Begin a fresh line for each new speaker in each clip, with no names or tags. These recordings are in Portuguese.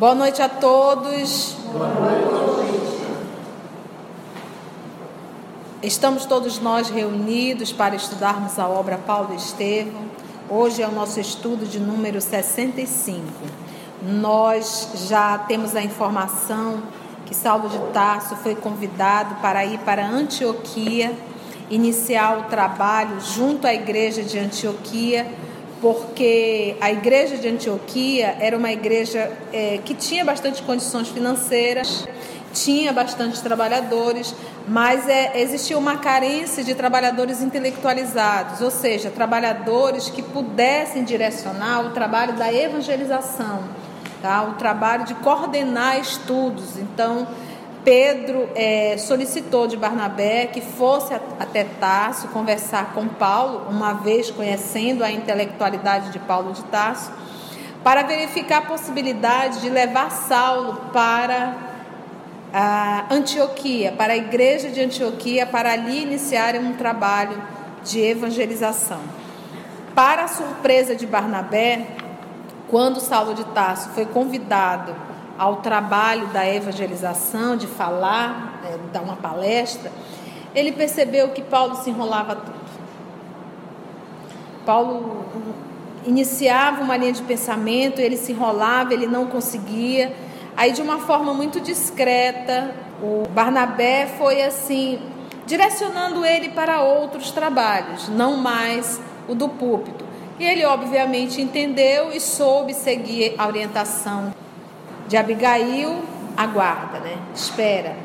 Boa noite a todos. Noite. Estamos todos nós reunidos para estudarmos a obra Paulo Estevão. Hoje é o nosso estudo de número 65. Nós já temos a informação que Saulo de Tarso foi convidado para ir para Antioquia, iniciar o trabalho junto à igreja de Antioquia porque a igreja de Antioquia era uma igreja é, que tinha bastante condições financeiras, tinha bastante trabalhadores, mas é, existia uma carência de trabalhadores intelectualizados, ou seja, trabalhadores que pudessem direcionar o trabalho da evangelização, tá? o trabalho de coordenar estudos. Então, Pedro é, solicitou de Barnabé que fosse até Tarso conversar com Paulo, uma vez conhecendo a intelectualidade de Paulo de Tarso, para verificar a possibilidade de levar Saulo para a Antioquia, para a igreja de Antioquia, para ali iniciarem um trabalho de evangelização. Para a surpresa de Barnabé, quando Saulo de Tarso foi convidado ao trabalho da evangelização, de falar, né, dar uma palestra, ele percebeu que Paulo se enrolava tudo. Paulo iniciava uma linha de pensamento, ele se enrolava, ele não conseguia. Aí, de uma forma muito discreta, o Barnabé foi assim, direcionando ele para outros trabalhos, não mais o do púlpito. E ele, obviamente, entendeu e soube seguir a orientação de Abigail, aguarda, né? Espera.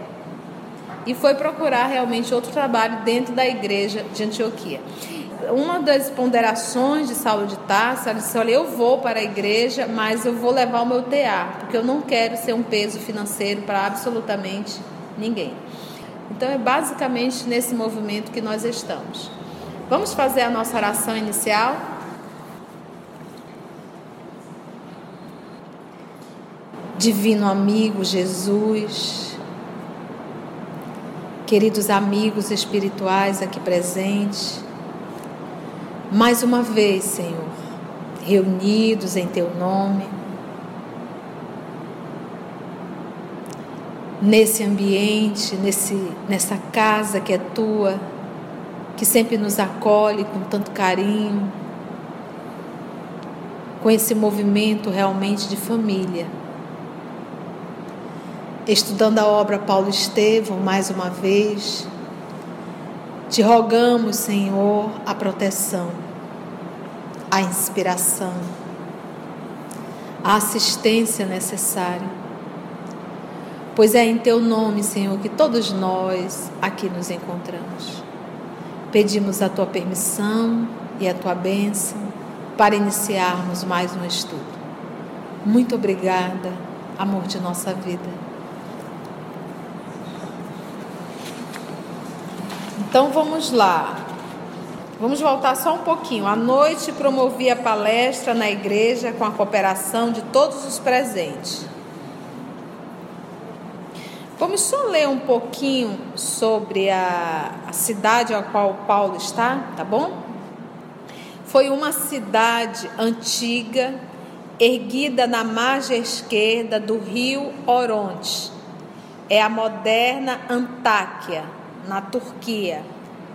E foi procurar realmente outro trabalho dentro da igreja de Antioquia. Uma das ponderações de Saulo de Tarso, ela disse: Olha, eu vou para a igreja, mas eu vou levar o meu tear, porque eu não quero ser um peso financeiro para absolutamente ninguém. Então é basicamente nesse movimento que nós estamos. Vamos fazer a nossa oração inicial? Divino amigo Jesus, queridos amigos espirituais aqui presentes, mais uma vez, Senhor, reunidos em Teu nome, nesse ambiente, nesse, nessa casa que é Tua, que sempre nos acolhe com tanto carinho, com esse movimento realmente de família estudando a obra Paulo Estevão mais uma vez, te rogamos, Senhor, a proteção, a inspiração, a assistência necessária. Pois é em teu nome, Senhor, que todos nós aqui nos encontramos. Pedimos a tua permissão e a tua bênção para iniciarmos mais um estudo. Muito obrigada, amor de nossa vida. Então vamos lá. Vamos voltar só um pouquinho. À noite promovi a palestra na igreja com a cooperação de todos os presentes. Vamos só ler um pouquinho sobre a, a cidade a qual Paulo está, tá bom? Foi uma cidade antiga, erguida na margem esquerda do rio Oronte. É a moderna Antáquia na Turquia.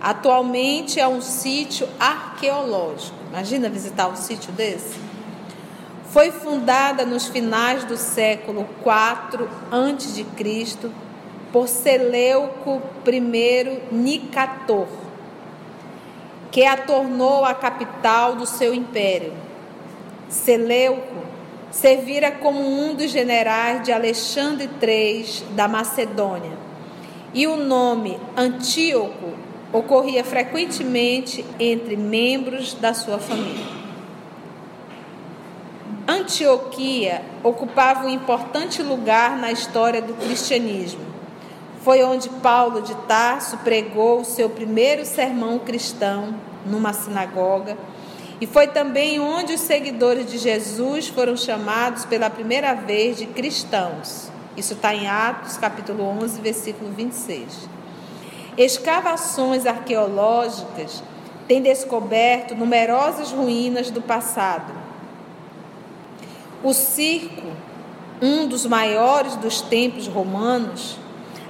Atualmente é um sítio arqueológico. Imagina visitar um sítio desse? Foi fundada nos finais do século IV a.C. por Seleuco I Nicator, que a tornou a capital do seu império. Seleuco servira como um dos generais de Alexandre III da Macedônia e o nome Antíoco ocorria frequentemente entre membros da sua família. Antioquia ocupava um importante lugar na história do cristianismo. Foi onde Paulo de Tarso pregou o seu primeiro sermão cristão numa sinagoga, e foi também onde os seguidores de Jesus foram chamados pela primeira vez de cristãos. Isso está em Atos, capítulo 11, versículo 26. Escavações arqueológicas têm descoberto numerosas ruínas do passado. O circo um dos maiores dos templos romanos,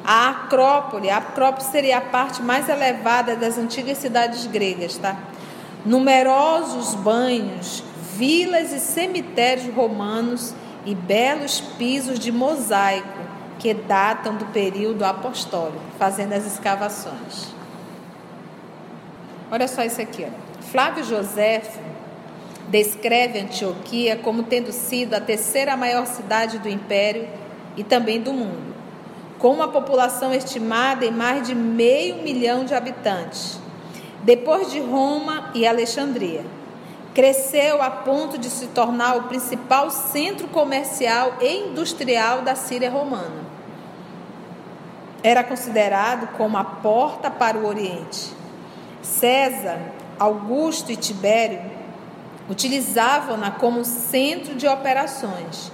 a Acrópole. A Acrópole seria a parte mais elevada das antigas cidades gregas, tá? Numerosos banhos, vilas e cemitérios romanos e belos pisos de mosaico que datam do período apostólico, fazendo as escavações. Olha só isso aqui. Ó. Flávio José descreve Antioquia como tendo sido a terceira maior cidade do império e também do mundo, com uma população estimada em mais de meio milhão de habitantes, depois de Roma e Alexandria. Cresceu a ponto de se tornar o principal centro comercial e industrial da Síria romana. Era considerado como a porta para o Oriente. César, Augusto e Tibério utilizavam-na como centro de operações.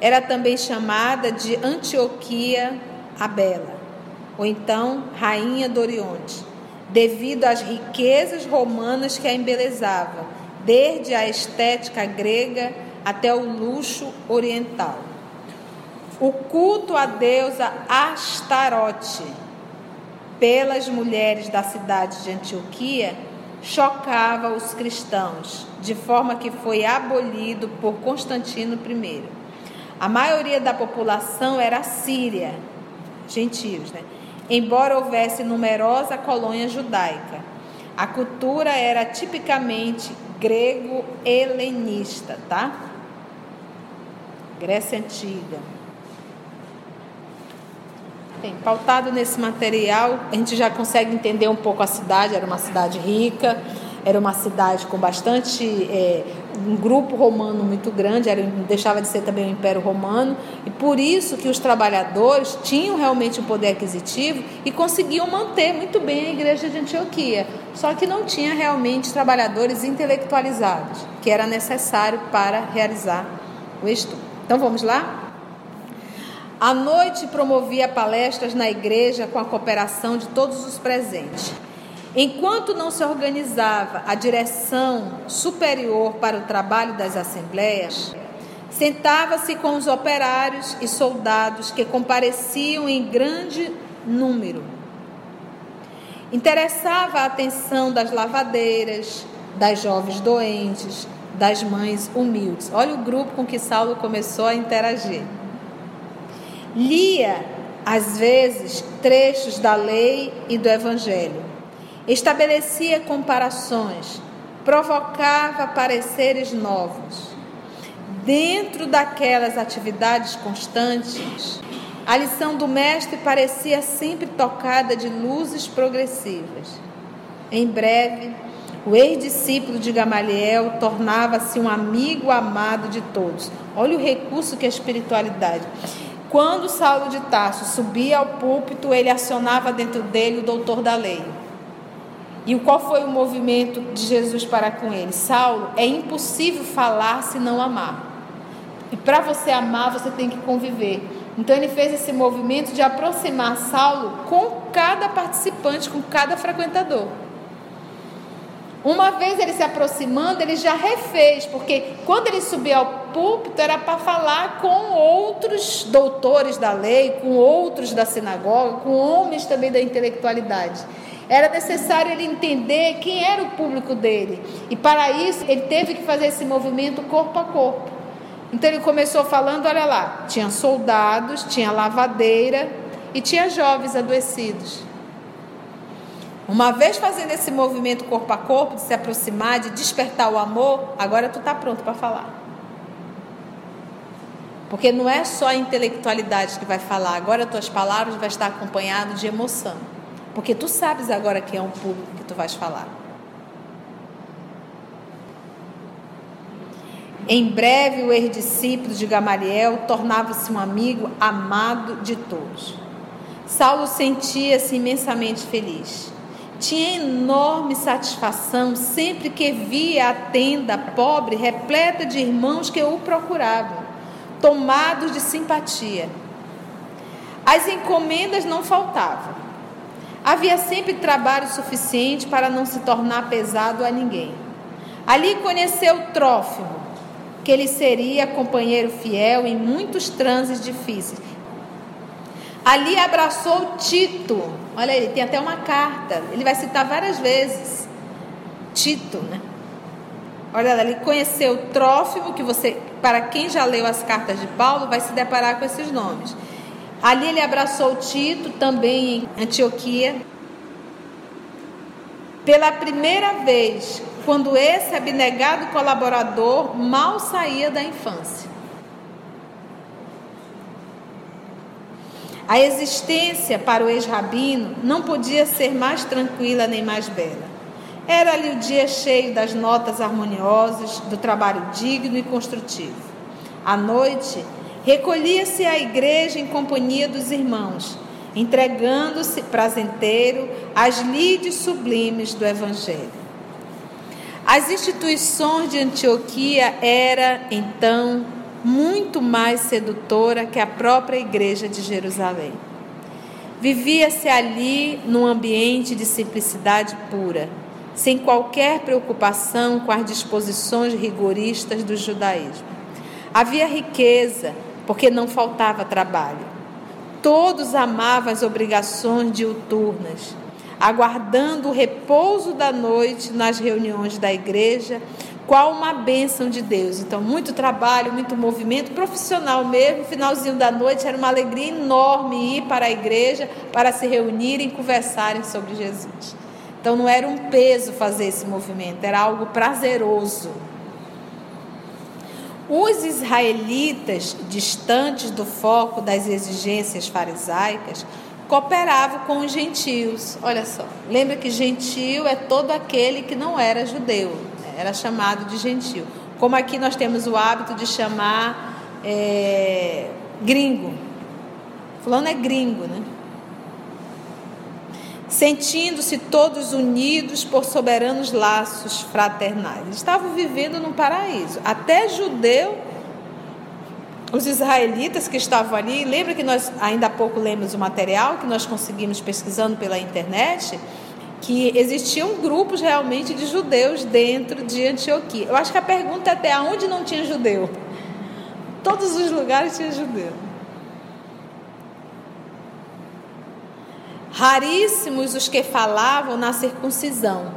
Era também chamada de Antioquia a Bela, ou então Rainha do Oriente, devido às riquezas romanas que a embelezavam, desde a estética grega até o luxo oriental. O culto à deusa Astarote pelas mulheres da cidade de Antioquia chocava os cristãos, de forma que foi abolido por Constantino I. A maioria da população era síria, gentios, né? embora houvesse numerosa colônia judaica. A cultura era tipicamente grego-helenista, tá? Grécia Antiga. Bem, pautado nesse material, a gente já consegue entender um pouco a cidade. Era uma cidade rica, era uma cidade com bastante. É, um grupo romano muito grande, era, deixava de ser também o Império Romano, e por isso que os trabalhadores tinham realmente um poder aquisitivo e conseguiam manter muito bem a igreja de Antioquia. Só que não tinha realmente trabalhadores intelectualizados, que era necessário para realizar o estudo. Então vamos lá? À noite promovia palestras na igreja com a cooperação de todos os presentes. Enquanto não se organizava a direção superior para o trabalho das assembleias, sentava-se com os operários e soldados que compareciam em grande número. Interessava a atenção das lavadeiras, das jovens doentes, das mães humildes. Olha o grupo com que Saulo começou a interagir. Lia, às vezes, trechos da lei e do evangelho. Estabelecia comparações, provocava pareceres novos. Dentro daquelas atividades constantes, a lição do mestre parecia sempre tocada de luzes progressivas. Em breve, o ex-discípulo de Gamaliel tornava-se um amigo amado de todos. Olha o recurso que é a espiritualidade. Quando Saulo de Tarso subia ao púlpito, ele acionava dentro dele o doutor da lei. E qual foi o movimento de Jesus para com ele? Saulo, é impossível falar se não amar. E para você amar, você tem que conviver. Então ele fez esse movimento de aproximar Saulo com cada participante, com cada frequentador. Uma vez ele se aproximando, ele já refez, porque quando ele subia ao púlpito era para falar com outros doutores da lei, com outros da sinagoga, com homens também da intelectualidade. Era necessário ele entender quem era o público dele. E para isso ele teve que fazer esse movimento corpo a corpo. Então ele começou falando, olha lá, tinha soldados, tinha lavadeira e tinha jovens adoecidos. Uma vez fazendo esse movimento corpo a corpo, de se aproximar, de despertar o amor, agora tu está pronto para falar. Porque não é só a intelectualidade que vai falar, agora tuas palavras vão estar acompanhadas de emoção. Porque tu sabes agora que é um público que tu vais falar. Em breve, o ex-discípulo de Gamaliel tornava-se um amigo amado de todos. Saulo sentia-se imensamente feliz. Tinha enorme satisfação sempre que via a tenda pobre repleta de irmãos que o procuravam, tomados de simpatia. As encomendas não faltavam. Havia sempre trabalho suficiente para não se tornar pesado a ninguém. Ali conheceu Trófimo, que ele seria companheiro fiel em muitos transes difíceis. Ali abraçou Tito. Olha aí, tem até uma carta. Ele vai citar várias vezes. Tito, né? Olha ali, conheceu Trófimo, que você, para quem já leu as cartas de Paulo, vai se deparar com esses nomes. Ali ele abraçou Tito, também em Antioquia. Pela primeira vez, quando esse abnegado colaborador mal saía da infância. A existência para o ex-rabino não podia ser mais tranquila nem mais bela. Era ali o dia cheio das notas harmoniosas, do trabalho digno e construtivo. À noite, recolhia-se à igreja em companhia dos irmãos, entregando-se prazenteiro às lides sublimes do Evangelho. As instituições de Antioquia era então muito mais sedutora que a própria igreja de Jerusalém. Vivia-se ali num ambiente de simplicidade pura, sem qualquer preocupação com as disposições rigoristas do judaísmo. Havia riqueza, porque não faltava trabalho. Todos amavam as obrigações diuturnas aguardando o repouso da noite nas reuniões da igreja, qual uma bênção de Deus. Então, muito trabalho, muito movimento profissional mesmo. Finalzinho da noite era uma alegria enorme ir para a igreja para se reunirem e conversarem sobre Jesus. Então, não era um peso fazer esse movimento, era algo prazeroso. Os israelitas, distantes do foco das exigências farisaicas, cooperava com os gentios. Olha só, lembra que gentio é todo aquele que não era judeu, né? era chamado de gentio. Como aqui nós temos o hábito de chamar é, gringo. Fulano é gringo, né? Sentindo-se todos unidos por soberanos laços fraternais. Estavam vivendo num paraíso. Até judeu os israelitas que estavam ali, lembra que nós ainda há pouco lemos o material que nós conseguimos pesquisando pela internet, que existiam grupos realmente de judeus dentro de Antioquia. Eu acho que a pergunta é até aonde não tinha judeu. Todos os lugares tinha judeu. Raríssimos os que falavam na circuncisão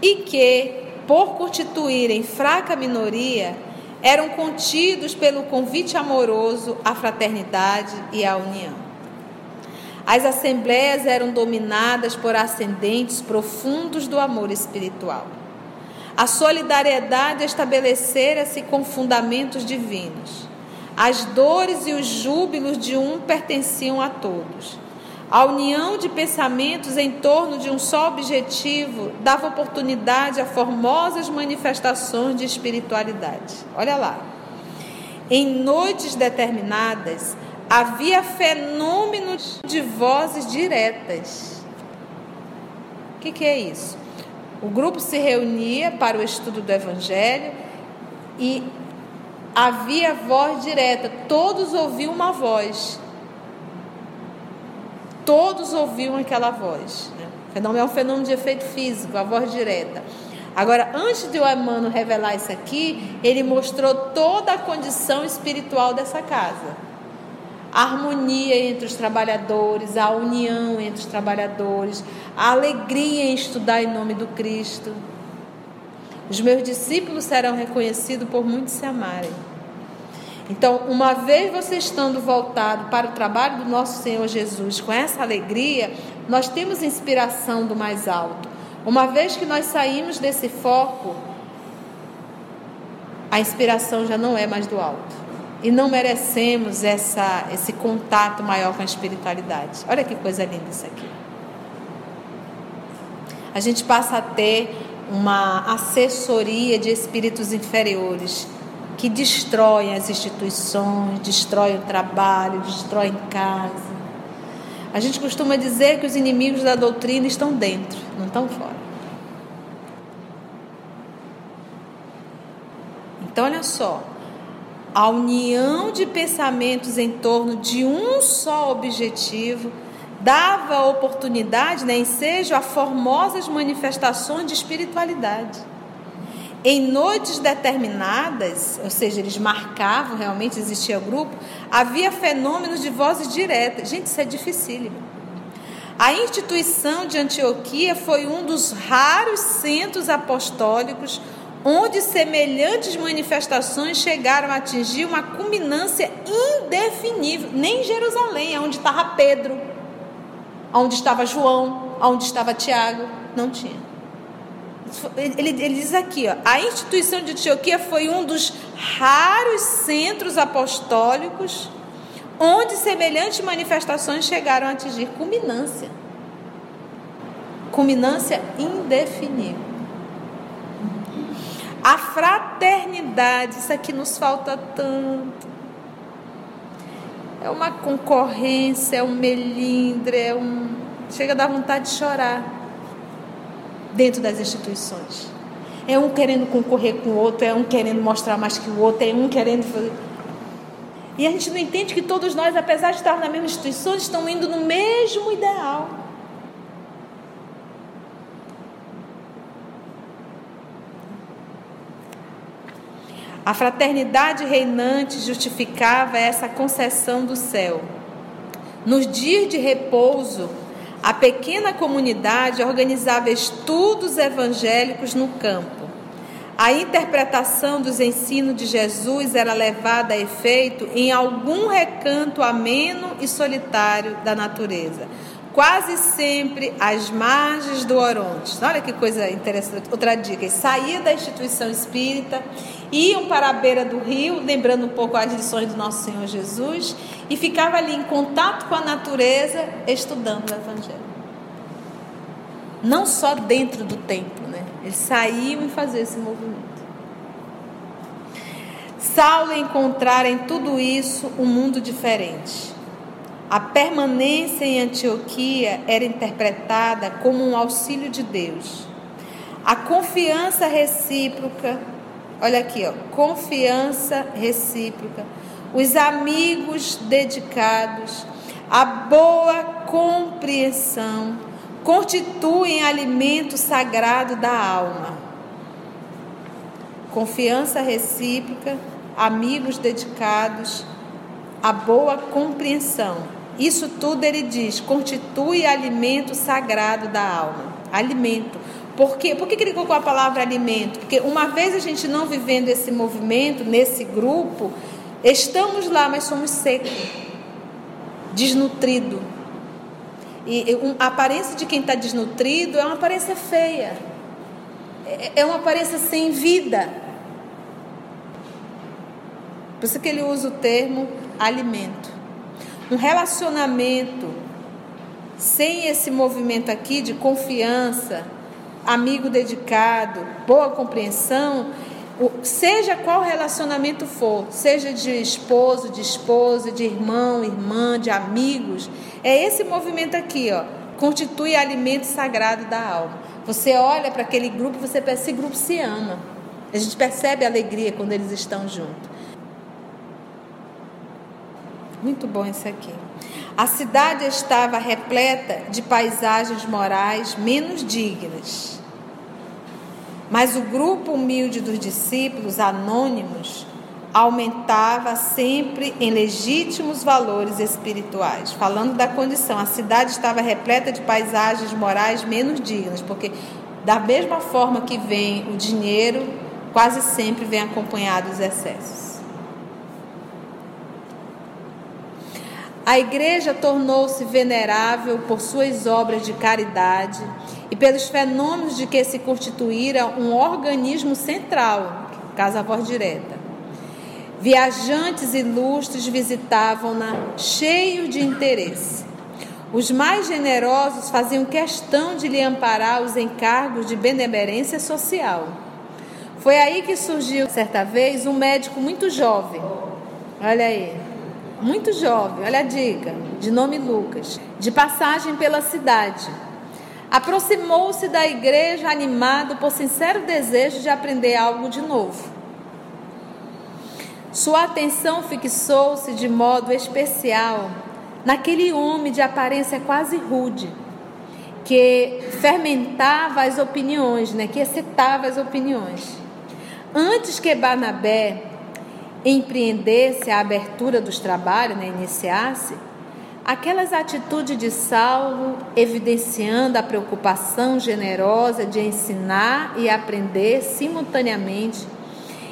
e que, por constituírem fraca minoria, eram contidos pelo convite amoroso à fraternidade e à união. As assembleias eram dominadas por ascendentes profundos do amor espiritual. A solidariedade estabelecera-se com fundamentos divinos. As dores e os júbilos de um pertenciam a todos. A união de pensamentos em torno de um só objetivo dava oportunidade a formosas manifestações de espiritualidade. Olha lá. Em noites determinadas, havia fenômenos de vozes diretas. O que, que é isso? O grupo se reunia para o estudo do Evangelho e havia voz direta, todos ouviam uma voz todos ouviam aquela voz. Né? Fenômeno é um fenômeno de efeito físico, a voz direta. Agora, antes de o Emmanuel revelar isso aqui, ele mostrou toda a condição espiritual dessa casa. A harmonia entre os trabalhadores, a união entre os trabalhadores, a alegria em estudar em nome do Cristo. Os meus discípulos serão reconhecidos por muitos se amarem. Então, uma vez você estando voltado para o trabalho do nosso Senhor Jesus com essa alegria, nós temos inspiração do mais alto. Uma vez que nós saímos desse foco, a inspiração já não é mais do alto. E não merecemos essa, esse contato maior com a espiritualidade. Olha que coisa linda isso aqui. A gente passa a ter uma assessoria de espíritos inferiores que destroem as instituições, destroem o trabalho, destroem casa. A gente costuma dizer que os inimigos da doutrina estão dentro, não estão fora. Então, olha só, a união de pensamentos em torno de um só objetivo dava oportunidade, né, seja a formosas manifestações de espiritualidade. Em noites determinadas, ou seja, eles marcavam, realmente existia grupo, havia fenômenos de vozes diretas. Gente, isso é dificílimo. A instituição de Antioquia foi um dos raros centros apostólicos onde semelhantes manifestações chegaram a atingir uma culminância indefinível. Nem em Jerusalém, onde estava Pedro, onde estava João, onde estava Tiago, não tinha. Ele, ele, diz aqui, ó, a instituição de Antioquia foi um dos raros centros apostólicos onde semelhantes manifestações chegaram a atingir culminância. Culminância indefinível. A fraternidade, isso aqui nos falta tanto. É uma concorrência, é um melindre, é um. Chega a dar vontade de chorar dentro das instituições. É um querendo concorrer com o outro, é um querendo mostrar mais que o outro, é um querendo. E a gente não entende que todos nós, apesar de estar na mesma instituição, estão indo no mesmo ideal. A fraternidade reinante justificava essa concessão do céu. Nos dias de repouso, a pequena comunidade organizava estudos evangélicos no campo. A interpretação dos ensinos de Jesus era levada a efeito em algum recanto ameno e solitário da natureza, quase sempre às margens do Orontes. Olha que coisa interessante. Outra dica: saía da instituição espírita, iam para a beira do rio, lembrando um pouco as lições do nosso Senhor Jesus, e ficava ali em contato com a natureza, estudando o Evangelho. Não só dentro do templo, né? Eles saíam e faziam esse movimento. Saulo encontrara em tudo isso um mundo diferente. A permanência em Antioquia era interpretada como um auxílio de Deus. A confiança recíproca, olha aqui, ó, confiança recíproca os amigos dedicados, a boa compreensão, constituem alimento sagrado da alma. Confiança recíproca, amigos dedicados, a boa compreensão. Isso tudo ele diz, constitui alimento sagrado da alma. Alimento. Por quê? Por que ele colocou a palavra alimento? Porque uma vez a gente não vivendo esse movimento, nesse grupo, Estamos lá, mas somos secos, desnutrido. E a aparência de quem está desnutrido é uma aparência feia, é, é uma aparência sem vida. Por isso que ele usa o termo alimento. Um relacionamento sem esse movimento aqui de confiança, amigo dedicado, boa compreensão, seja qual relacionamento for, seja de esposo, de esposa, de irmão, irmã, de amigos, é esse movimento aqui, ó, constitui alimento sagrado da alma. Você olha para aquele grupo, você percebe, esse grupo se ama. A gente percebe a alegria quando eles estão juntos. Muito bom isso aqui. A cidade estava repleta de paisagens morais menos dignas mas o grupo humilde dos discípulos anônimos aumentava sempre em legítimos valores espirituais. Falando da condição, a cidade estava repleta de paisagens morais menos dignas, porque da mesma forma que vem o dinheiro, quase sempre vem acompanhado dos excessos. A igreja tornou-se venerável por suas obras de caridade e pelos fenômenos de que se constituíra um organismo central, Casa Voz Direta. Viajantes ilustres visitavam-na cheios de interesse. Os mais generosos faziam questão de lhe amparar os encargos de benemerência social. Foi aí que surgiu, certa vez, um médico muito jovem. Olha aí, muito jovem, olha a dica, de nome Lucas, de passagem pela cidade. Aproximou-se da igreja animado por sincero desejo de aprender algo de novo. Sua atenção fixou-se de modo especial naquele homem de aparência quase rude, que fermentava as opiniões, né, que excitava as opiniões. Antes que Barnabé empreendesse a abertura dos trabalhos, né, iniciasse, aquelas atitudes de Saulo evidenciando a preocupação generosa de ensinar e aprender simultaneamente,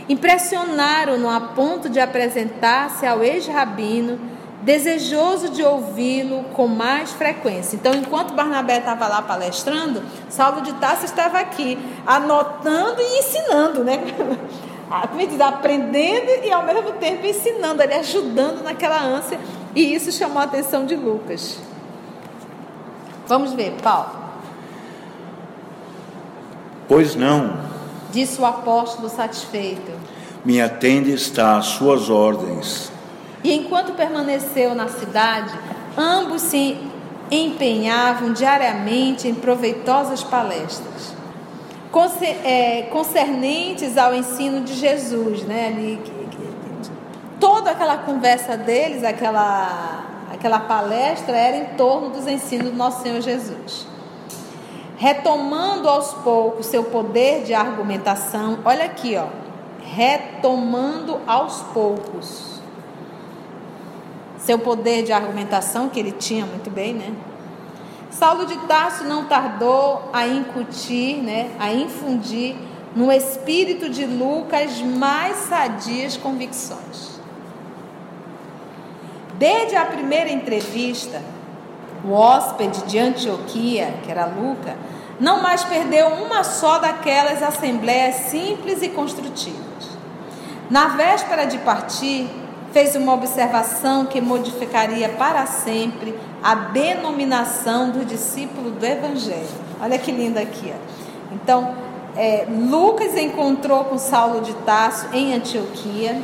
impressionaram-no a ponto de apresentar-se ao ex-rabino, desejoso de ouvi-lo com mais frequência. Então, enquanto Barnabé estava lá palestrando, Saulo de Tarso estava aqui, anotando e ensinando, né? como diz, aprendendo e ao mesmo tempo ensinando, ele ajudando naquela ânsia. E isso chamou a atenção de Lucas. Vamos ver, Paulo.
Pois não.
Disse o apóstolo satisfeito.
Minha tenda está às suas ordens.
E enquanto permaneceu na cidade, ambos se empenhavam diariamente em proveitosas palestras concernentes ao ensino de Jesus, né? Ali, toda aquela conversa deles, aquela, aquela palestra era em torno dos ensinos do nosso Senhor Jesus. Retomando aos poucos seu poder de argumentação, olha aqui, ó, retomando aos poucos seu poder de argumentação que ele tinha muito bem, né? Saulo de Tarso não tardou a incutir, né, a infundir no espírito de Lucas mais sadias convicções. Desde a primeira entrevista, o hóspede de Antioquia, que era Lucas, não mais perdeu uma só daquelas assembleias simples e construtivas. Na véspera de partir, fez uma observação que modificaria para sempre a denominação do discípulo do Evangelho. Olha que lindo aqui. Ó. Então, é, Lucas encontrou com Saulo de Tarso em Antioquia.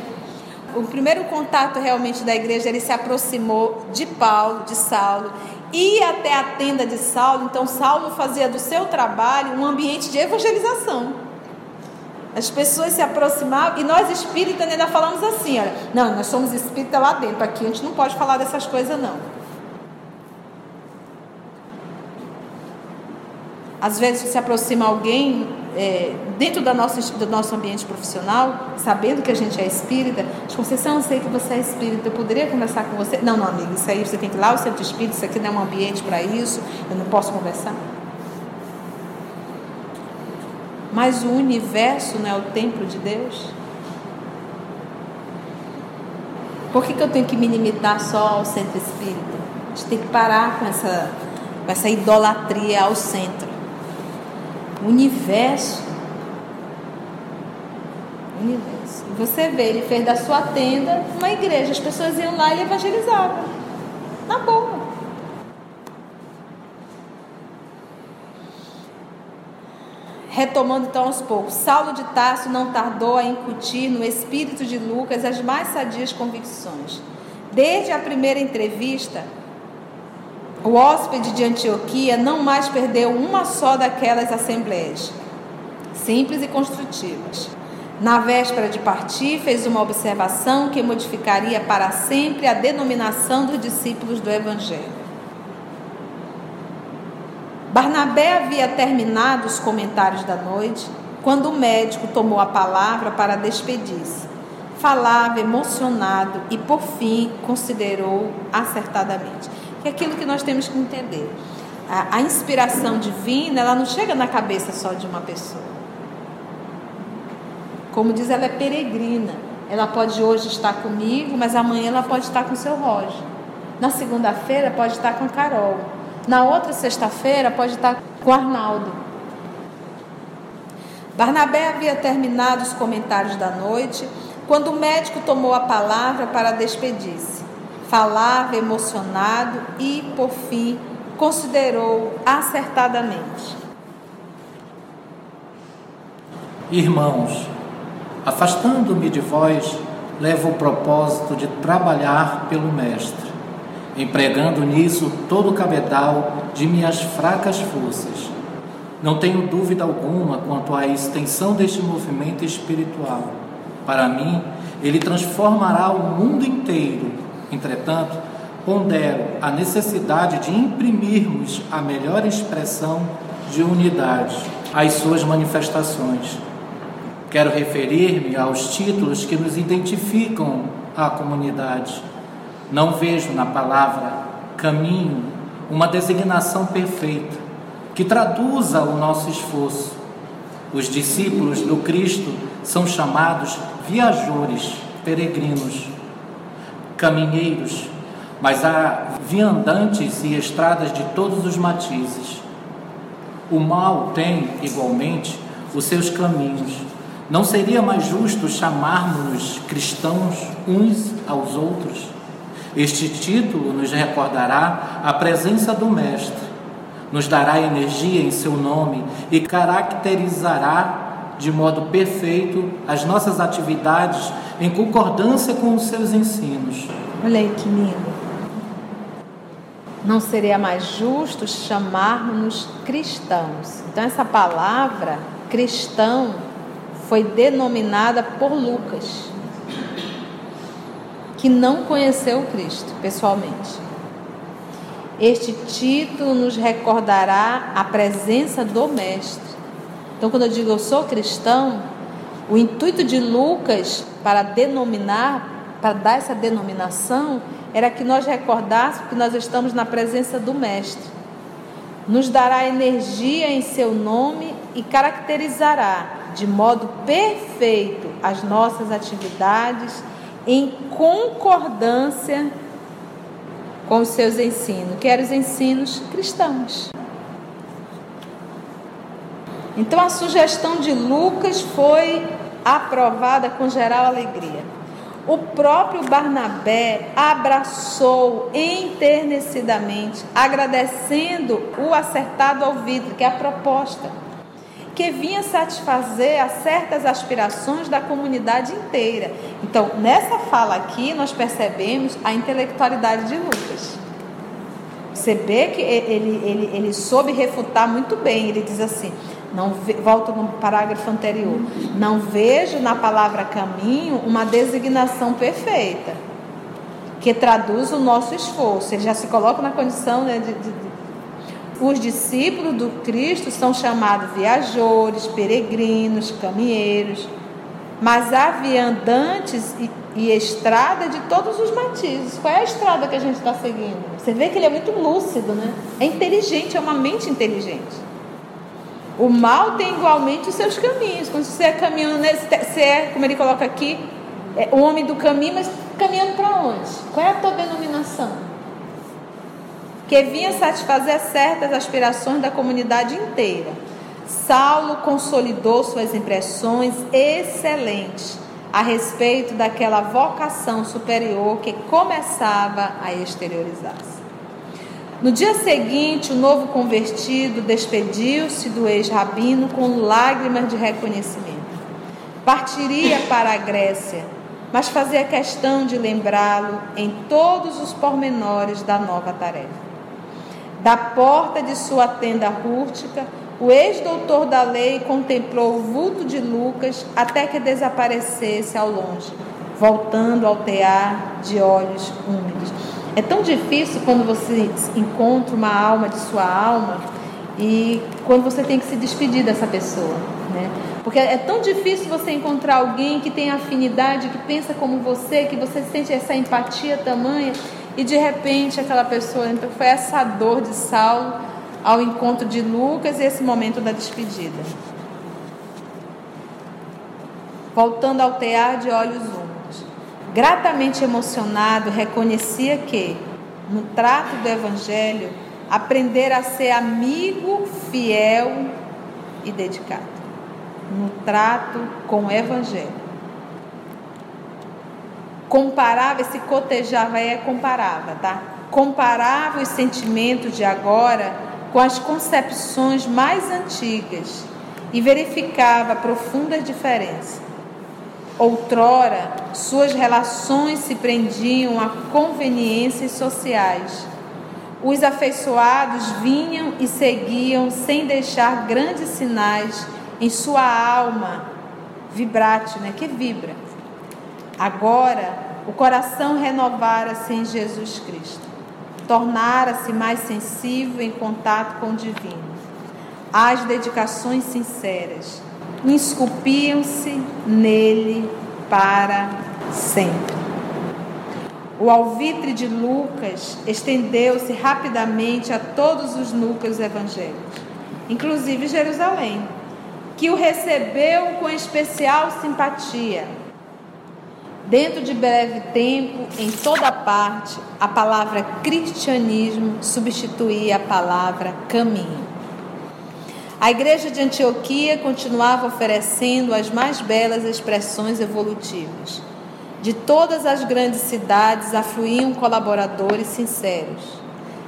O primeiro contato realmente da igreja, ele se aproximou de Paulo, de Saulo, ia até a tenda de Saulo. Então, Saulo fazia do seu trabalho um ambiente de evangelização. As pessoas se aproximavam e nós espíritas ainda falamos assim, olha, não, nós somos espíritas lá dentro, aqui a gente não pode falar dessas coisas não. Às vezes se aproxima alguém é, dentro da nossa, do nosso ambiente profissional, sabendo que a gente é espírita, diz, Conceição, eu sei que você é espírita, eu poderia conversar com você? Não, não, amigo, isso aí você tem que ir lá, o centro espírita, isso aqui não é um ambiente para isso, eu não posso conversar. Mas o universo não é o templo de Deus? Por que, que eu tenho que me limitar só ao centro espírita? A gente tem que parar com essa, com essa idolatria ao centro. Universo. Universo. E você vê, ele fez da sua tenda uma igreja. As pessoas iam lá e evangelizavam. Na boa. Retomando então aos poucos, Saulo de Tarso não tardou a incutir no espírito de Lucas as mais sadias convicções. Desde a primeira entrevista, o hóspede de Antioquia não mais perdeu uma só daquelas assembleias, simples e construtivas. Na véspera de partir, fez uma observação que modificaria para sempre a denominação dos discípulos do Evangelho. Barnabé havia terminado os comentários da noite quando o médico tomou a palavra para despedir-se. Falava emocionado e, por fim, considerou acertadamente. E é aquilo que nós temos que entender. A, a inspiração divina, ela não chega na cabeça só de uma pessoa. Como diz, ela é peregrina. Ela pode hoje estar comigo, mas amanhã ela pode estar com o seu Roger. Na segunda-feira pode estar com a Carol. Na outra sexta-feira pode estar com Arnaldo. Barnabé havia terminado os comentários da noite quando o médico tomou a palavra para despedir-se. Falava emocionado e, por fim, considerou acertadamente.
Irmãos, afastando-me de vós, levo o propósito de trabalhar pelo Mestre empregando nisso todo o cabedal de minhas fracas forças. Não tenho dúvida alguma quanto à extensão deste movimento espiritual. Para mim, ele transformará o mundo inteiro. Entretanto, pondero a necessidade de imprimirmos a melhor expressão de unidade às suas manifestações. Quero referir-me aos títulos que nos identificam à comunidade. Não vejo na palavra caminho uma designação perfeita que traduza o nosso esforço. Os discípulos do Cristo são chamados viajores, peregrinos, caminheiros, mas há viandantes e estradas de todos os matizes. O mal tem, igualmente, os seus caminhos. Não seria mais justo chamarmos-nos cristãos uns aos outros? Este título nos recordará a presença do Mestre, nos dará energia em seu nome e caracterizará de modo perfeito as nossas atividades em concordância com os seus ensinos.
Olha aí que lindo. Não seria mais justo chamarmos cristãos. Então, essa palavra cristão foi denominada por Lucas, que não conheceu Cristo pessoalmente. Este título nos recordará a presença do Mestre. Então, quando eu digo eu sou cristão, o intuito de Lucas para denominar, para dar essa denominação, era que nós recordássemos que nós estamos na presença do Mestre. Nos dará energia em seu nome e caracterizará de modo perfeito as nossas atividades em concordância com os seus ensinos, que eram os ensinos cristãos. Então a sugestão de Lucas foi aprovada com geral alegria. O próprio Barnabé abraçou enternecidamente, agradecendo o acertado ao vidro, que é a proposta, que vinha satisfazer a certas aspirações da comunidade inteira. Então, nessa fala aqui, nós percebemos a intelectualidade de Lucas. Você vê que ele, ele, ele soube refutar muito bem. Ele diz assim: não ve, volto no parágrafo anterior. Não vejo na palavra caminho uma designação perfeita que traduz o nosso esforço. Ele já se coloca na condição né, de, de, de os discípulos do Cristo são chamados viajores, peregrinos, caminheiros, mas há viandantes e, e estrada de todos os matizes. Qual é a estrada que a gente está seguindo? Você vê que ele é muito lúcido, né? É inteligente, é uma mente inteligente. O mal tem igualmente os seus caminhos. Quando você é caminhando, você é, como ele coloca aqui, é o homem do caminho, mas caminhando para onde? Qual é a tua denominação? Que vinha satisfazer certas aspirações da comunidade inteira. Saulo consolidou suas impressões excelentes a respeito daquela vocação superior que começava a exteriorizar-se. No dia seguinte, o novo convertido despediu-se do ex-rabino com lágrimas de reconhecimento. Partiria para a Grécia, mas fazia questão de lembrá-lo em todos os pormenores da nova tarefa. Da porta de sua tenda rústica, o ex-doutor da lei contemplou o vulto de Lucas até que desaparecesse ao longe, voltando ao tear de olhos úmidos. É tão difícil quando você encontra uma alma de sua alma e quando você tem que se despedir dessa pessoa, né? Porque é tão difícil você encontrar alguém que tem afinidade, que pensa como você, que você sente essa empatia tamanha e de repente aquela pessoa, então foi essa dor de Saulo ao encontro de Lucas e esse momento da despedida. Voltando ao tear de olhos. Gratamente emocionado, reconhecia que, no trato do Evangelho, aprender a ser amigo, fiel e dedicado. No trato com o Evangelho. Comparava, esse cotejava é comparava, tá? Comparava os sentimentos de agora com as concepções mais antigas e verificava profundas diferenças. Outrora, suas relações se prendiam a conveniências sociais. Os afeiçoados vinham e seguiam sem deixar grandes sinais em sua alma vibrátil, né, que vibra. Agora, o coração renovara-se em Jesus Cristo. Tornara-se mais sensível em contato com o divino. As dedicações sinceras esculpiam-se nele para sempre. O alvitre de Lucas estendeu-se rapidamente a todos os núcleos evangélicos, inclusive Jerusalém, que o recebeu com especial simpatia. Dentro de breve tempo, em toda parte, a palavra cristianismo substituía a palavra caminho. A igreja de Antioquia continuava oferecendo as mais belas expressões evolutivas de todas as grandes cidades afluíam colaboradores sinceros.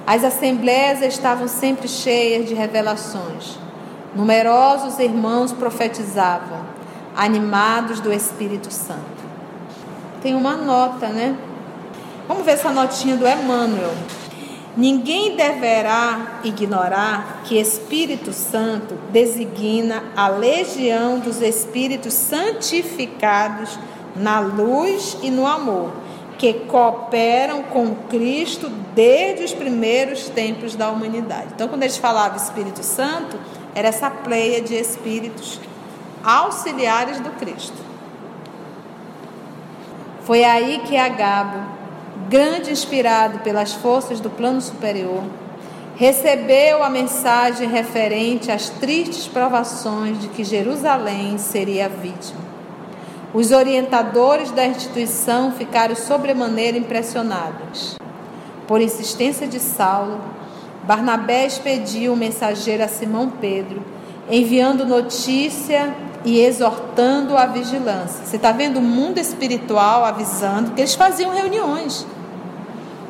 As assembleias estavam sempre cheias de revelações. Numerosos irmãos profetizavam, animados do Espírito Santo. Tem uma nota, né? Vamos ver essa notinha do Emmanuel. Ninguém deverá ignorar que Espírito Santo designa a legião dos espíritos santificados na luz e no amor, que cooperam com Cristo desde os primeiros tempos da humanidade. Então, quando eles falavam Espírito Santo, era essa pleia de espíritos auxiliares do Cristo. Foi aí que Agabo, grande inspirado pelas forças do plano superior, recebeu a mensagem referente às tristes provações de que Jerusalém seria vítima. Os orientadores da instituição ficaram sobremaneira impressionados. Por insistência de Saulo, Barnabé expediu um mensageiro a Simão Pedro, enviando notícia e exortando a vigilância. Você está vendo o mundo espiritual avisando que eles faziam reuniões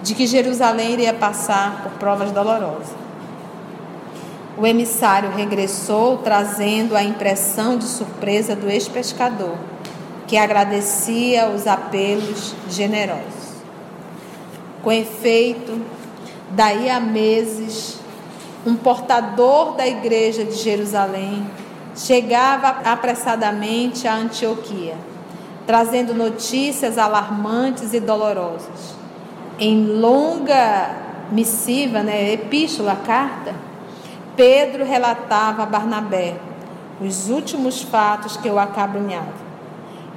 de que Jerusalém iria passar por provas dolorosas. O emissário regressou trazendo a impressão de surpresa do ex-pescador que agradecia os apelos generosos. Com efeito, daí a meses, um portador da igreja de Jerusalém chegava apressadamente a Antioquia, trazendo notícias alarmantes e dolorosas. Em longa missiva, né, epístola, carta, Pedro relatava a Barnabé os últimos fatos que o acabrunhavam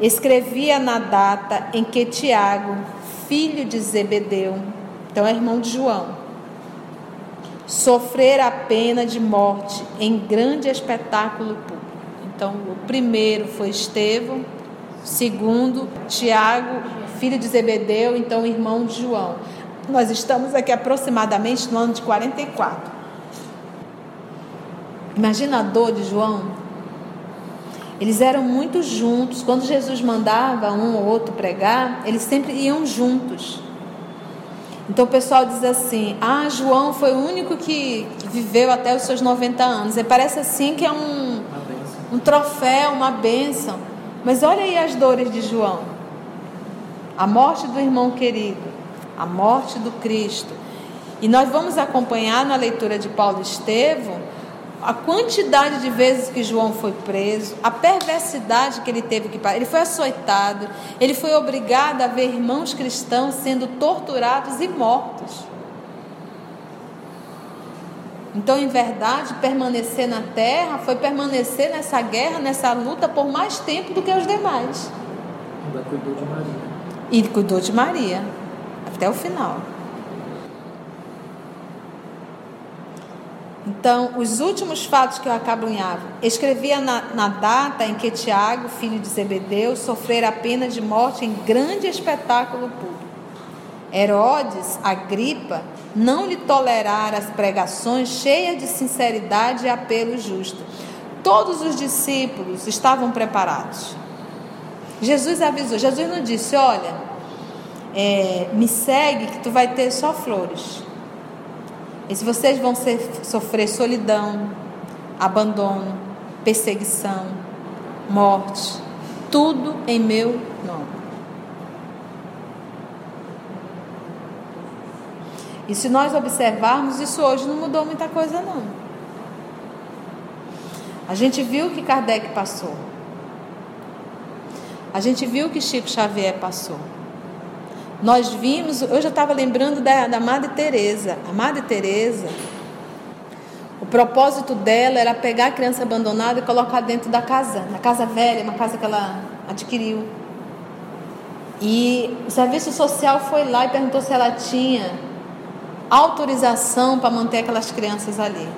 escrevia na data em que Tiago, filho de Zebedeu, então é irmão de João, sofrer a pena de morte em grande espetáculo público. Então, o primeiro foi Estevão, segundo, Tiago, filho de Zebedeu, então irmão de João. Nós estamos aqui aproximadamente no ano de 44. Imagina a dor de João eles eram muito juntos. Quando Jesus mandava um ou outro pregar, eles sempre iam juntos. Então o pessoal diz assim: Ah, João foi o único que, viveu até os seus 90 anos. E parece assim que é um, um troféu, uma bênção. Mas olha aí as dores de João: a morte do irmão querido, a morte do Cristo. E nós vamos acompanhar na leitura de Paulo Estevão a quantidade de vezes que João foi preso, a perversidade que ele teve que passar. Ele foi açoitado, ele foi obrigado a ver irmãos cristãos sendo torturados e mortos. Então, em verdade, permanecer na terra foi permanecer nessa guerra, nessa luta por mais tempo do que os demais.
Ainda cuidou de Maria.
E cuidou de Maria até o final. Então, os últimos fatos que eu acabunhava, escrevia na, na, data em que Tiago, filho de Zebedeu, sofrera a pena de morte em grande espetáculo público. Herodes, Agripa, não lhe tolerara as pregações cheias de sinceridade e apelo justo. Todos os discípulos estavam preparados. Jesus avisou. Jesus não disse: Olha, é, me segue que tu vai ter só flores. E se vocês vão ser, sofrer solidão, abandono, perseguição, morte, tudo em meu nome. E se nós observarmos, isso hoje não mudou muita coisa, não. A gente viu que Kardec passou. A gente viu que Chico Xavier passou. Nós vimos, eu já estava lembrando da, da Madre Teresa. A Madre Teresa, O propósito dela era pegar a criança abandonada e colocar dentro da casa, na casa velha, uma casa que ela adquiriu. E o serviço social foi lá e perguntou se ela tinha autorização para manter aquelas crianças ali.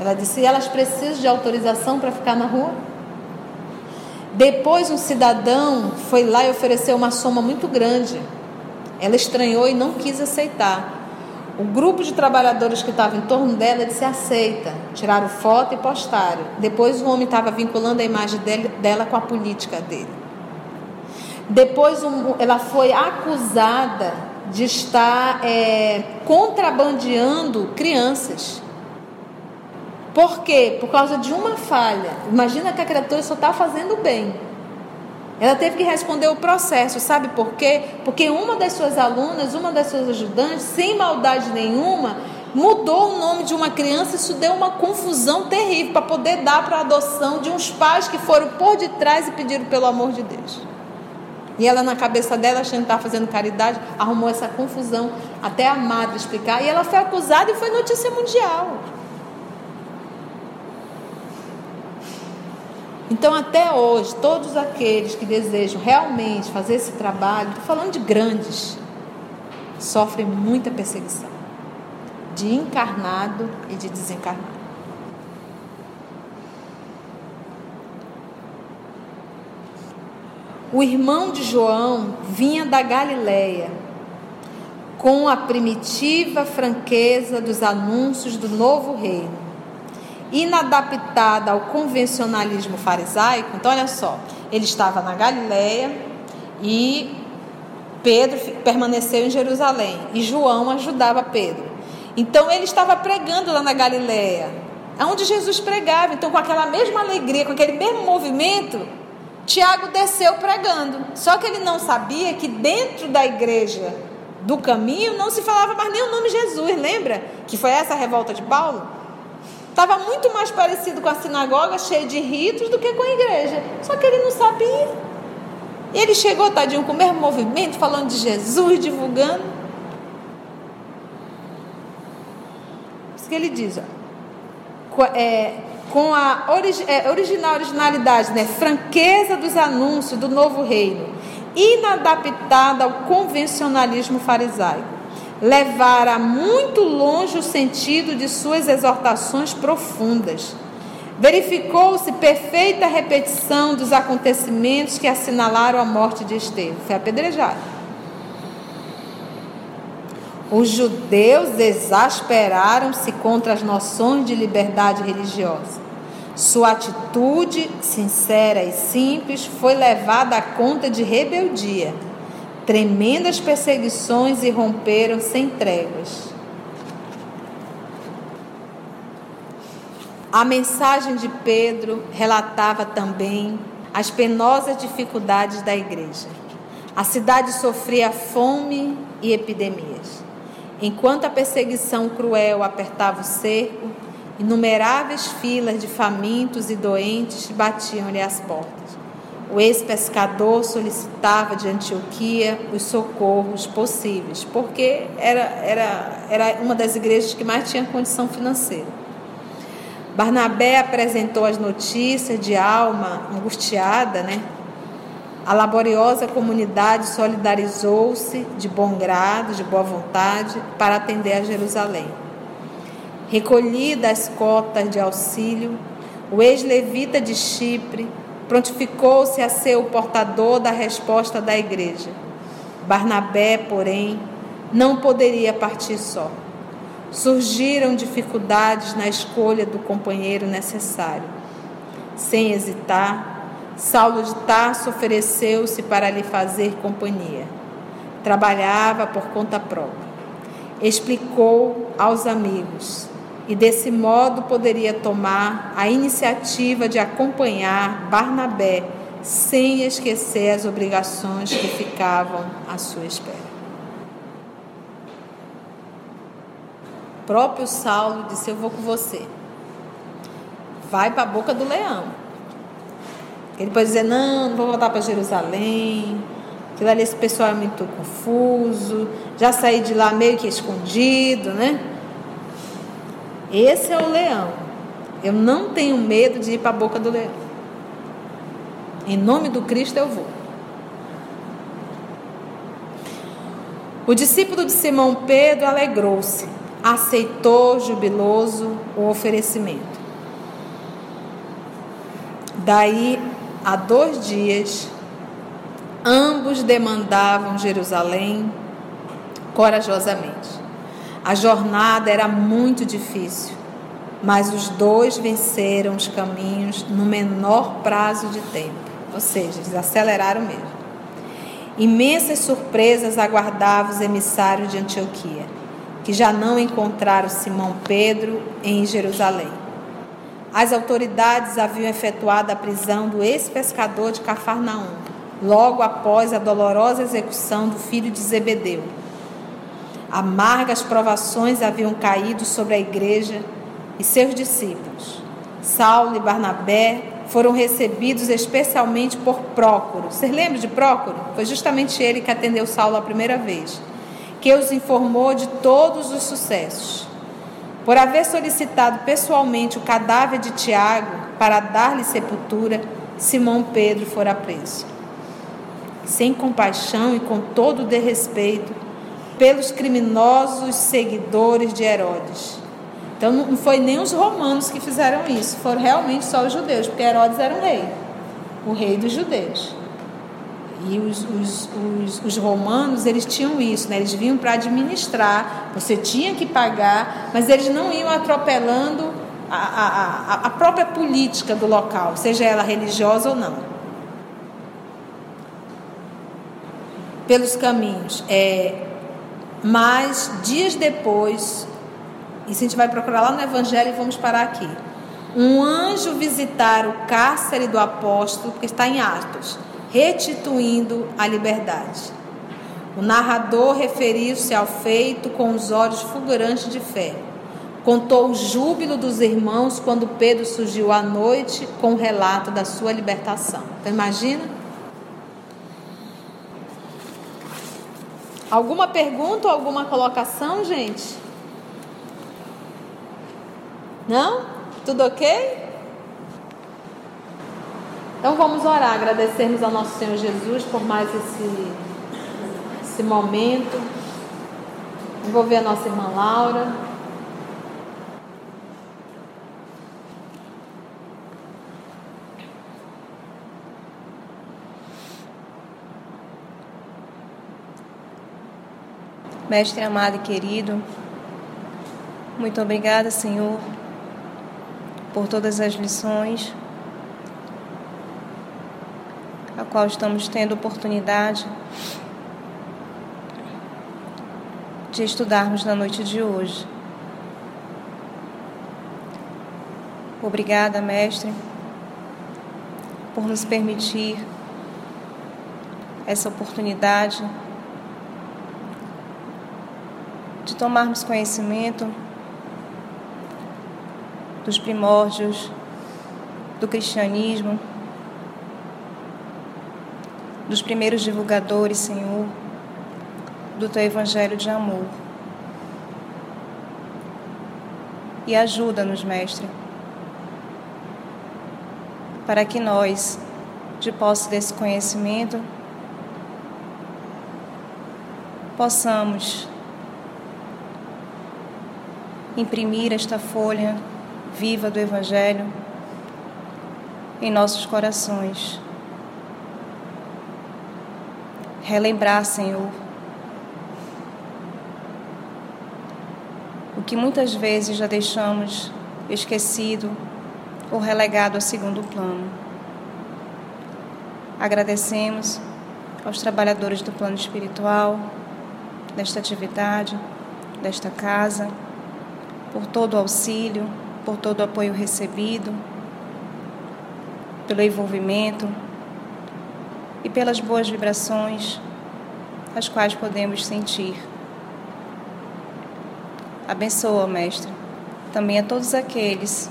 Ela disse: elas precisam de autorização para ficar na rua? Depois, um cidadão foi lá e ofereceu uma soma muito grande. Ela estranhou e não quis aceitar. O grupo de trabalhadores que estava em torno dela disse: aceita. Tiraram foto e postaram. Depois, o homem estava vinculando a imagem dele, dela com a política dele. Depois, um, ela foi acusada de estar é, contrabandeando crianças. Por quê? Por causa de uma falha. Imagina que a criatura só está fazendo bem. Ela teve que responder o processo, sabe por quê? Porque uma das suas alunas, uma das suas ajudantes, sem maldade nenhuma, mudou o nome de uma criança, isso deu uma confusão terrível para poder dar para a adoção de uns pais que foram por detrás e pediram pelo amor de Deus. E ela, na cabeça dela, achando que estava fazendo caridade, arrumou essa confusão até a madre explicar. E ela foi acusada e foi notícia mundial. Então, até hoje, todos aqueles que desejam realmente fazer esse trabalho, estou falando de grandes, sofrem muita perseguição, de encarnado e de desencarnado. O irmão de João vinha da Galileia, com a primitiva franqueza dos anúncios do novo reino inadaptada ao convencionalismo farisaico. Então, olha só, ele estava na Galiléia e Pedro permaneceu em Jerusalém e João ajudava Pedro. Então, ele estava pregando lá na Galiléia, onde Jesus pregava. Então, com aquela mesma alegria, com aquele mesmo movimento, Tiago desceu pregando. Só que ele não sabia que dentro da igreja do caminho não se falava mais nem o nome Jesus, lembra? Que foi essa revolta de Paulo? Estava muito mais parecido com a sinagoga, cheia de ritos, do que com a igreja. Só que ele não sabia. E ele chegou, tadinho, com o mesmo movimento, falando de Jesus, divulgando. Isso que ele diz, ó. É, com a é, original originalidade, né? franqueza dos anúncios do novo reino, inadaptada ao convencionalismo farisaico levara muito longe o sentido de suas exortações profundas. Verificou-se perfeita repetição dos acontecimentos que assinalaram a morte de Estevão. Foi apedrejado. Os judeus exasperaram-se contra as noções de liberdade religiosa. Sua atitude, sincera e simples, foi levada à conta de rebeldia Tremendas perseguições irromperam sem tréguas. A mensagem de Pedro relatava também as penosas dificuldades da igreja. A cidade sofria fome e epidemias. Enquanto a perseguição cruel apertava o cerco, inumeráveis filas de famintos e doentes batiam-lhe as portas. O ex-pescador solicitava de Antioquia os socorros possíveis, porque era, era, era uma das igrejas que mais tinha condição financeira. Barnabé apresentou as notícias de alma angustiada, né? A laboriosa comunidade solidarizou-se de bom grado, de boa vontade, para atender a Jerusalém. Recolhidas as cotas de auxílio, o ex-levita de Chipre prontificou-se a ser o portador da resposta da igreja. Barnabé, porém, não poderia partir só. Surgiram dificuldades na escolha do companheiro necessário. Sem hesitar, Saulo de Tarso ofereceu-se para lhe fazer companhia. Trabalhava por conta própria. Explicou aos amigos e desse modo poderia tomar a iniciativa de acompanhar Barnabé sem esquecer as obrigações que ficavam à sua espera. O próprio Saulo disse: Eu vou com você. Vai para a boca do leão. Ele pode dizer: Não, não vou voltar para Jerusalém. Aquilo ali, esse pessoal é muito confuso. Já saí de lá meio que escondido, né? Esse é o leão. Eu não tenho medo de ir para a boca do leão. Em nome do Cristo eu vou. O discípulo de Simão Pedro alegrou-se, aceitou jubiloso o oferecimento. Daí a dois dias, ambos demandavam Jerusalém corajosamente. A jornada era muito difícil, mas os dois venceram os caminhos no menor prazo de tempo, ou seja, eles aceleraram mesmo. Imensas surpresas aguardavam os emissários de Antioquia, que já não encontraram Simão Pedro em Jerusalém. As autoridades haviam efetuado a prisão do ex-pescador de Cafarnaum, logo após a dolorosa execução do filho de Zebedeu Amargas provações haviam caído sobre a igreja e seus discípulos. Saulo e Barnabé foram recebidos especialmente por Prócoro. Vocês lembram de Prócoro? Foi justamente ele que atendeu Saulo a primeira vez, que os informou de todos os sucessos. Por haver solicitado pessoalmente o cadáver de Tiago para dar-lhe sepultura, Simão Pedro fora preso. Sem compaixão e com todo o desrespeito, pelos criminosos seguidores de Herodes. Então não foi nem os romanos que fizeram isso, foram realmente só os judeus, porque Herodes era o rei, o rei dos judeus. E os, os, os, os romanos, eles tinham isso, né? eles vinham para administrar, você tinha que pagar, mas eles não iam atropelando a, a, a própria política do local, seja ela religiosa ou não. Pelos caminhos. É, mas, dias depois, isso a gente vai procurar lá no Evangelho e vamos parar aqui. Um anjo visitar o cárcere do apóstolo, que está em Atos, restituindo a liberdade. O narrador referiu-se ao feito com os olhos fulgurantes de fé. Contou o júbilo dos irmãos quando Pedro surgiu à noite com o relato da sua libertação. Então, imagina? Alguma pergunta ou alguma colocação, gente? Não? Tudo ok? Então vamos orar, agradecermos ao nosso Senhor Jesus por mais esse, esse momento. Envolver a nossa irmã Laura.
Mestre amado e querido, muito obrigada, Senhor, por todas as lições a qual estamos tendo oportunidade de estudarmos na noite de hoje. Obrigada, Mestre, por nos permitir essa oportunidade de tomarmos conhecimento dos primórdios do cristianismo, dos primeiros divulgadores, Senhor, do teu evangelho de amor. E ajuda-nos, Mestre, para que nós, de posse desse conhecimento, possamos imprimir esta folha viva do Evangelho em nossos corações. Relembrar, Senhor, o que muitas vezes já deixamos esquecido ou relegado a segundo plano. Agradecemos aos trabalhadores do plano espiritual, desta atividade, desta casa por todo o auxílio, por todo o apoio recebido, pelo envolvimento e pelas boas vibrações as quais podemos sentir. Abençoa, Mestre, também a todos aqueles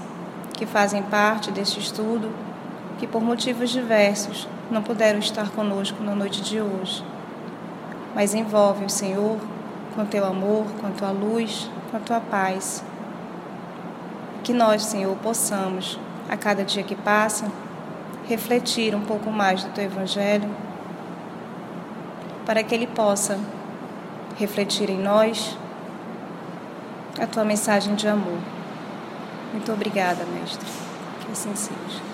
que fazem parte deste estudo que por motivos diversos não puderam estar conosco na noite de hoje. Mas envolve o Senhor com teu amor, com tua luz, com a tua paz que nós, Senhor, possamos, a cada dia que passa, refletir um pouco mais do teu Evangelho, para que ele possa refletir em nós a tua mensagem de amor. Muito obrigada, Mestre. Que assim seja.